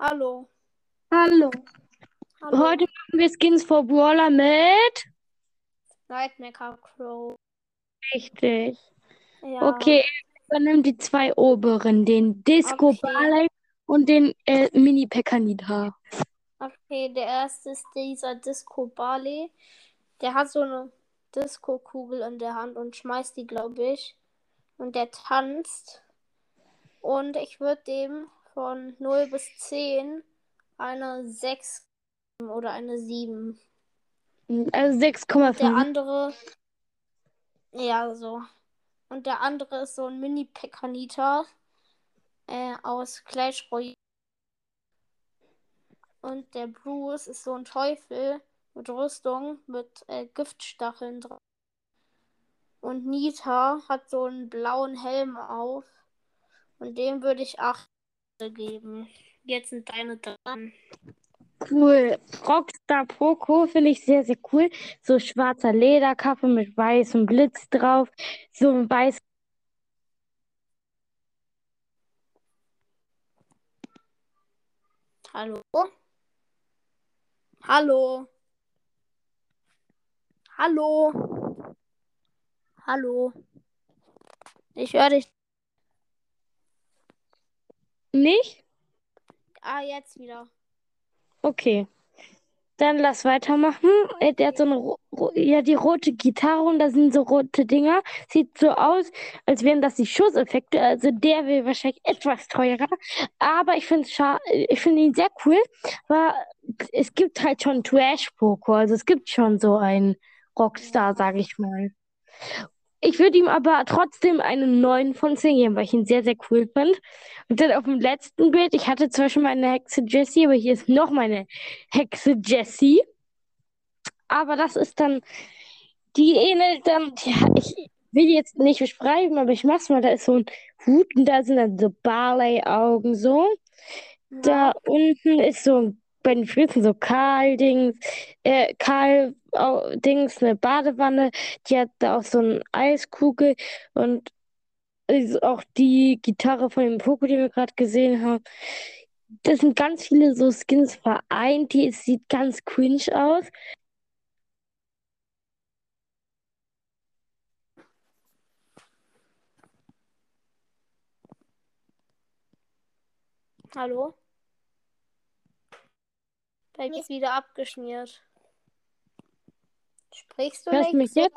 Hallo. Hallo. Heute machen wir Skins for Brawler mit. Nightmare Crow. Richtig. Ja. Okay, übernimm die zwei oberen, den Disco Okay. Barley und den äh, Mini Pekanita. Okay, der erste ist dieser Disco Barley. Der hat so eine Disco-Kugel in der Hand und schmeißt die, glaube ich. Und der tanzt. Und ich würde dem von 0 bis 10 eine 6 geben oder eine 7. Also Der 6,5. andere. Ja, so. Und der andere ist so ein Mini-Pekanita äh, aus Clash Royale. Und der Bruce ist so ein Teufel mit Rüstung mit äh, Giftstacheln dran. Und Nita hat so einen blauen Helm auf. Und dem würde ich 8 geben. Jetzt sind deine dran. Cool. Rockstar Poco finde ich sehr, sehr cool. So schwarzer Lederkappe mit weißem Blitz drauf. So ein weiß. Hallo? Hallo? Hallo? Hallo? Ich höre dich. Nicht? Ah, jetzt wieder. Okay. Dann lass weitermachen. Äh, Der hat so eine, ja, die rote Gitarre und da sind so rote Dinger. Sieht so aus, als wären das die Schusseffekte. Also der wäre wahrscheinlich etwas teurer. Aber ich finde ich finde ihn sehr cool. Aber es gibt halt schon Trash Poco. Also es gibt schon so einen Rockstar, sage ich mal. Ich würde ihm aber trotzdem einen 9 von 10 geben, weil ich ihn sehr, sehr cool finde. Und dann auf dem letzten Bild, ich hatte zwar schon meine Hexe Jessie, aber hier ist noch meine Hexe Jessie. Aber das ist dann, die ähnelt dann, ja, ich will jetzt nicht beschreiben, aber ich mach's mal. Da ist so ein Hut und da sind dann so Barley-Augen so. Da unten ist so bei den Füßen so Karl-Dings, äh, Karl-Dings, eine Badewanne. Die hat da auch so eine Eiskugel und ist auch die Gitarre von dem Poco, die wir gerade gesehen haben. Das sind ganz viele so Skins vereint. Die es sieht ganz cringe aus. Hallo? Mir ist wieder abgeschmiert. Sprichst du Hörst mich jetzt?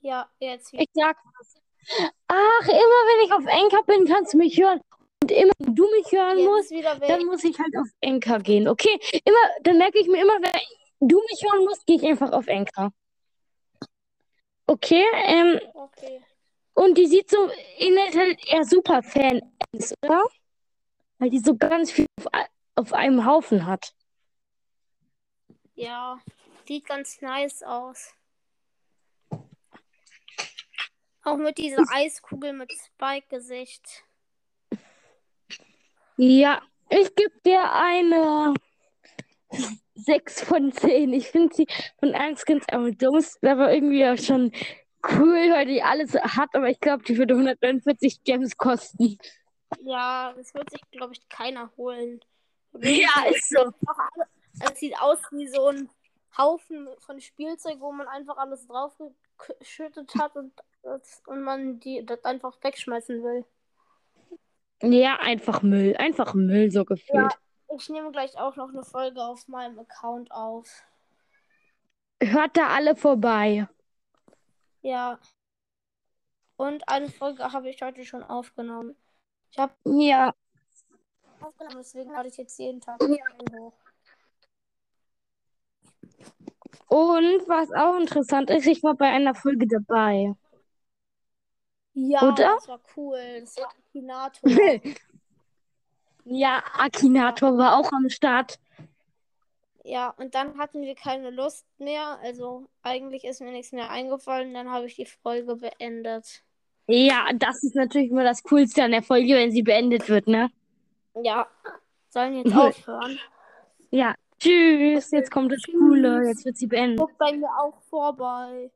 Ja, jetzt wieder. Ich sag. Ach, immer wenn ich auf Enker bin, kannst du mich hören. Und immer wenn du mich hören Jetzt musst, dann muss ich halt auf Enker gehen. Okay? Immer, dann merke ich mir immer, wenn du mich hören musst, gehe ich einfach auf Enker. Okay, ähm, Okay. und die sieht so ähnelt halt eher Superfan oder? Weil die so ganz viel auf, auf einem Haufen hat. Ja, sieht ganz nice aus. Auch mit dieser Eiskugel mit Spike-Gesicht. Ja, ich gebe dir eine 6 von 10. Ich finde sie von allen Skins am dummsten, aber irgendwie auch schon cool, weil die alles hat, aber ich glaube, die würde 149 Gems kosten. Ja, das wird sich, glaube ich, keiner holen. Ja, ist so. Es sieht aus wie so ein Haufen von Spielzeug, wo man einfach alles draufgeschüttet hat und, und man die das einfach wegschmeißen will. Ja, einfach Müll. Einfach Müll, so gefühlt. Ich nehme gleich auch noch eine Folge auf meinem Account auf. Hört da alle vorbei. Ja. Und eine Folge habe ich heute schon aufgenommen. Ich habe Ja, aufgenommen, deswegen lade ich jetzt jeden Tag hoch. Und was auch interessant ist, ich war bei einer Folge dabei. Ja, Oder? das war cool. Das war Akinator. Ja, Akinator war auch am Start. Ja, und dann hatten wir keine Lust mehr. Also eigentlich ist mir nichts mehr eingefallen. Dann habe ich die Folge beendet. Ja, das ist natürlich immer das Coolste an der Folge, wenn sie beendet wird, ne? Ja, sollen jetzt aufhören. Ja. Tschüss, jetzt kommt das tschüss. Coole, jetzt wird sie beendet. Guckt bei mir auch vorbei.